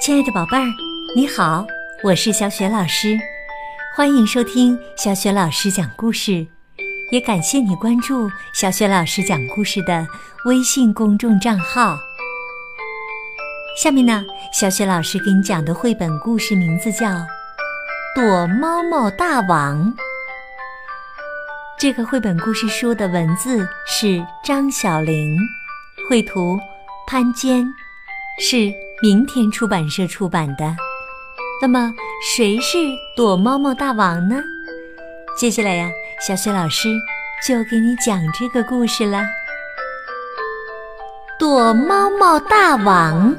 亲爱的宝贝儿，你好，我是小雪老师，欢迎收听小雪老师讲故事，也感谢你关注小雪老师讲故事的微信公众账号。下面呢，小雪老师给你讲的绘本故事名字叫《躲猫猫大王》。这个绘本故事书的文字是张小玲，绘图潘坚，是。明天出版社出版的，那么谁是躲猫猫大王呢？接下来呀，小雪老师就给你讲这个故事了。躲猫猫大王，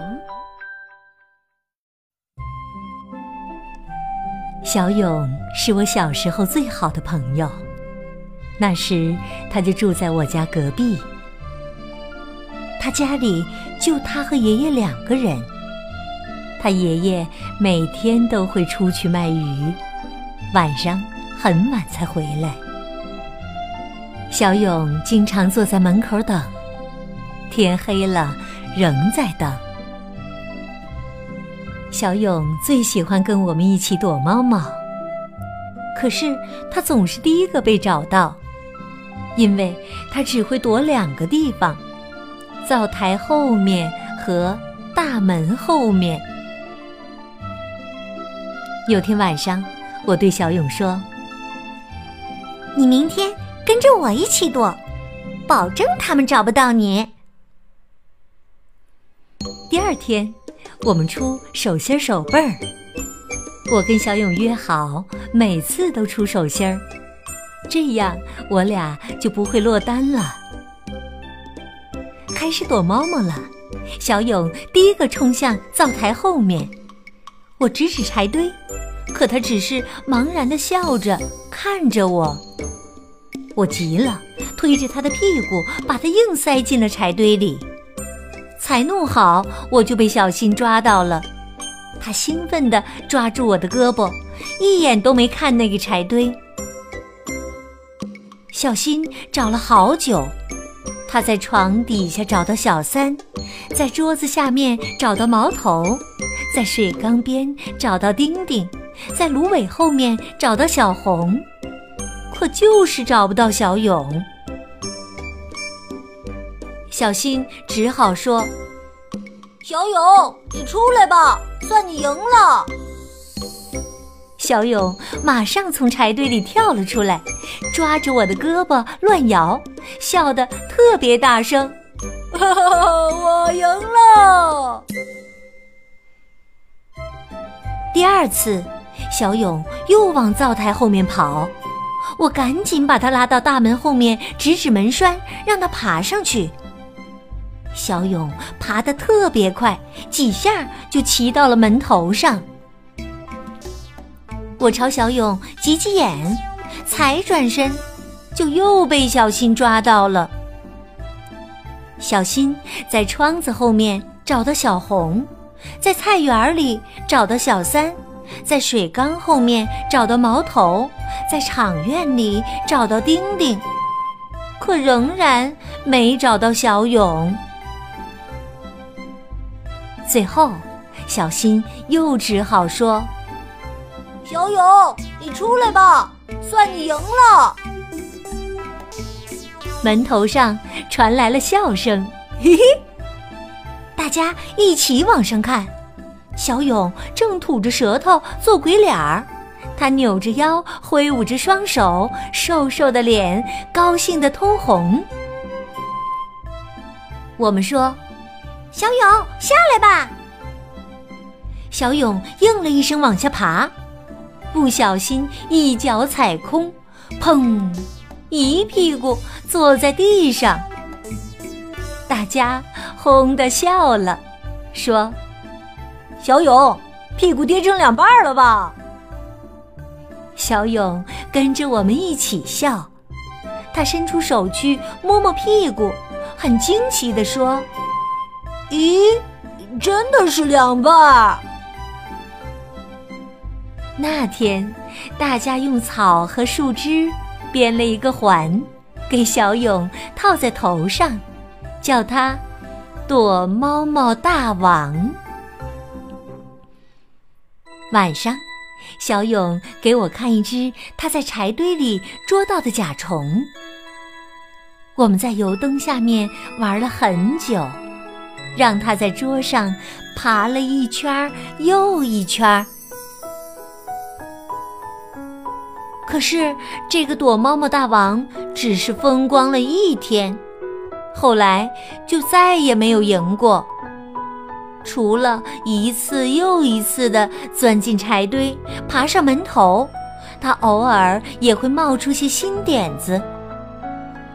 小勇是我小时候最好的朋友，那时他就住在我家隔壁。他家里就他和爷爷两个人。他爷爷每天都会出去卖鱼，晚上很晚才回来。小勇经常坐在门口等，天黑了仍在等。小勇最喜欢跟我们一起躲猫猫，可是他总是第一个被找到，因为他只会躲两个地方：灶台后面和大门后面。有天晚上，我对小勇说：“你明天跟着我一起躲，保证他们找不到你。”第二天，我们出手心手背儿。我跟小勇约好，每次都出手心儿，这样我俩就不会落单了。开始躲猫猫了，小勇第一个冲向灶台后面。我指指柴堆，可他只是茫然的笑着看着我。我急了，推着他的屁股，把他硬塞进了柴堆里。才弄好，我就被小新抓到了。他兴奋地抓住我的胳膊，一眼都没看那个柴堆。小新找了好久，他在床底下找到小三，在桌子下面找到毛头。在水缸边找到丁丁，在芦苇后面找到小红，可就是找不到小勇。小新只好说：“小勇，你出来吧，算你赢了。”小勇马上从柴堆里跳了出来，抓着我的胳膊乱摇，笑得特别大声：“ 我赢了！”第二次，小勇又往灶台后面跑，我赶紧把他拉到大门后面，指指门栓，让他爬上去。小勇爬得特别快，几下就骑到了门头上。我朝小勇挤挤眼，才转身，就又被小新抓到了。小新在窗子后面找到小红。在菜园里找到小三，在水缸后面找到毛头，在场院里找到丁丁，可仍然没找到小勇。最后，小新又只好说：“小勇，你出来吧，算你赢了。”门头上传来了笑声，嘿嘿。大家一起往上看，小勇正吐着舌头做鬼脸儿，他扭着腰，挥舞着双手，瘦瘦的脸高兴的通红。我们说：“小勇，下来吧。”小勇应了一声，往下爬，不小心一脚踩空，砰，一屁股坐在地上。大家。哄的笑了，说：“小勇，屁股跌成两半了吧？”小勇跟着我们一起笑，他伸出手去摸摸屁股，很惊奇地说：“咦，真的是两半！”那天，大家用草和树枝编了一个环，给小勇套在头上，叫他。躲猫猫大王。晚上，小勇给我看一只他在柴堆里捉到的甲虫。我们在油灯下面玩了很久，让他在桌上爬了一圈又一圈。可是这个躲猫猫大王只是风光了一天，后来就再也没有赢过。除了一次又一次的钻进柴堆、爬上门头，他偶尔也会冒出些新点子。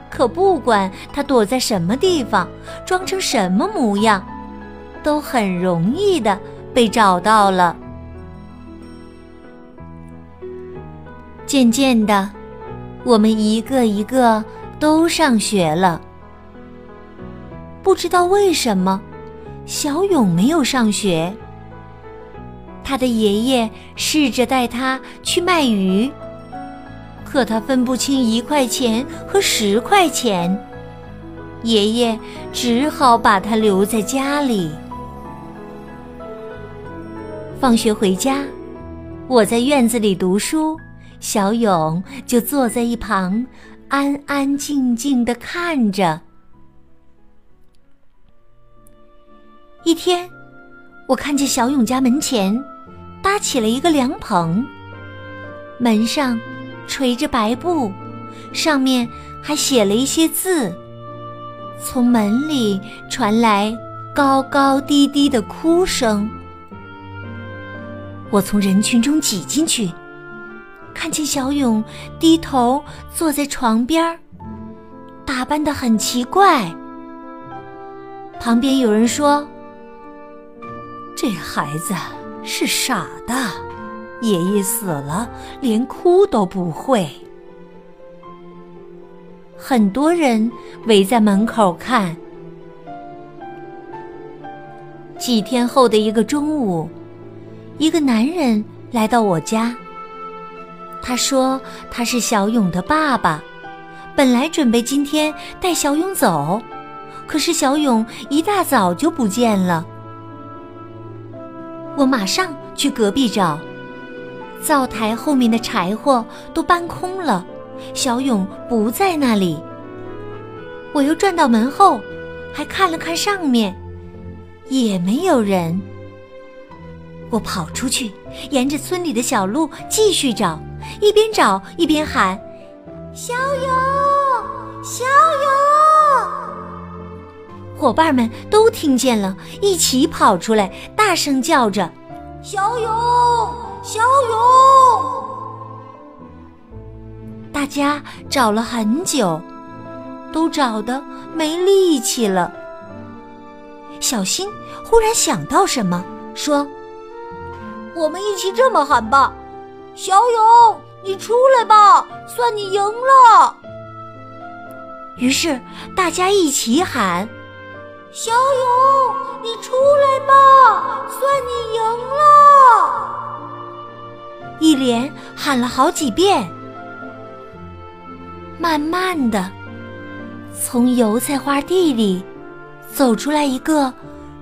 可不管他躲在什么地方，装成什么模样，都很容易的被找到了。渐渐的，我们一个一个都上学了。不知道为什么。小勇没有上学，他的爷爷试着带他去卖鱼，可他分不清一块钱和十块钱，爷爷只好把他留在家里。放学回家，我在院子里读书，小勇就坐在一旁，安安静静的看着。一天，我看见小勇家门前搭起了一个凉棚，门上垂着白布，上面还写了一些字。从门里传来高高低低的哭声。我从人群中挤进去，看见小勇低头坐在床边，打扮得很奇怪。旁边有人说。这孩子是傻的，爷爷死了，连哭都不会。很多人围在门口看。几天后的一个中午，一个男人来到我家。他说他是小勇的爸爸，本来准备今天带小勇走，可是小勇一大早就不见了。我马上去隔壁找，灶台后面的柴火都搬空了，小勇不在那里。我又转到门后，还看了看上面，也没有人。我跑出去，沿着村里的小路继续找，一边找一边喊：“小勇，小勇！”伙伴们都听见了，一起跑出来，大声叫着：“小勇，小勇！”大家找了很久，都找得没力气了。小新忽然想到什么，说：“我们一起这么喊吧，小勇，你出来吧，算你赢了。”于是大家一起喊。小勇，你出来吧，算你赢了！一连喊了好几遍。慢慢的，从油菜花地里走出来一个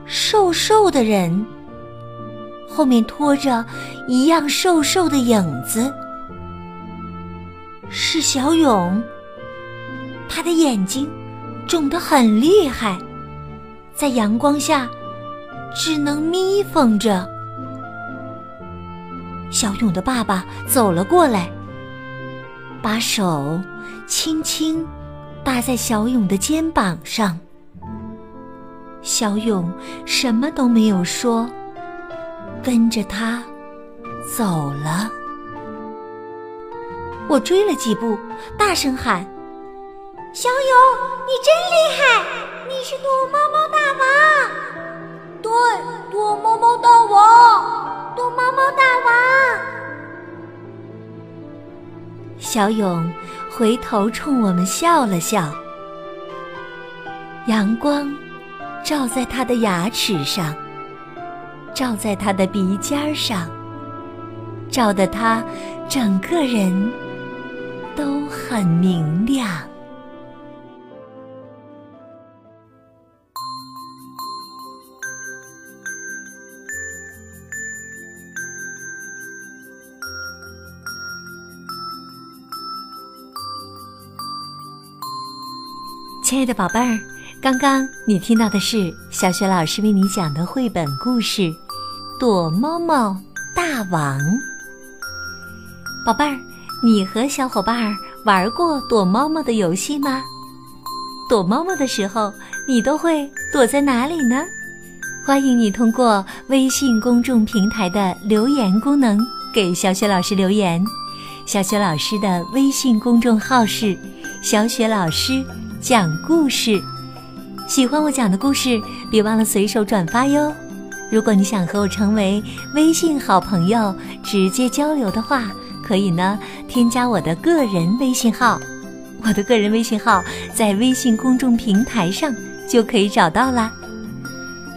瘦瘦的人，后面拖着一样瘦瘦的影子，是小勇。他的眼睛肿得很厉害。在阳光下，只能眯缝着。小勇的爸爸走了过来，把手轻轻搭在小勇的肩膀上。小勇什么都没有说，跟着他走了。我追了几步，大声喊：“小勇，你真厉害！你是躲猫猫大王。”对，躲猫猫大王，躲猫猫大王。小勇回头冲我们笑了笑，阳光照在他的牙齿上，照在他的鼻尖上，照得他整个人都很明亮。亲爱的宝贝儿，刚刚你听到的是小雪老师为你讲的绘本故事。躲猫猫大王》。宝贝儿，你和小伙伴儿玩过躲猫猫的游戏吗？躲猫猫的时候，你都会躲在哪里呢？欢迎你通过微信公众平台的留言功能给小雪老师留言。小雪老师的微信公众号是“小雪老师”。讲故事，喜欢我讲的故事，别忘了随手转发哟。如果你想和我成为微信好朋友，直接交流的话，可以呢，添加我的个人微信号。我的个人微信号在微信公众平台上就可以找到啦。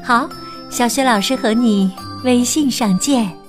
好，小雪老师和你微信上见。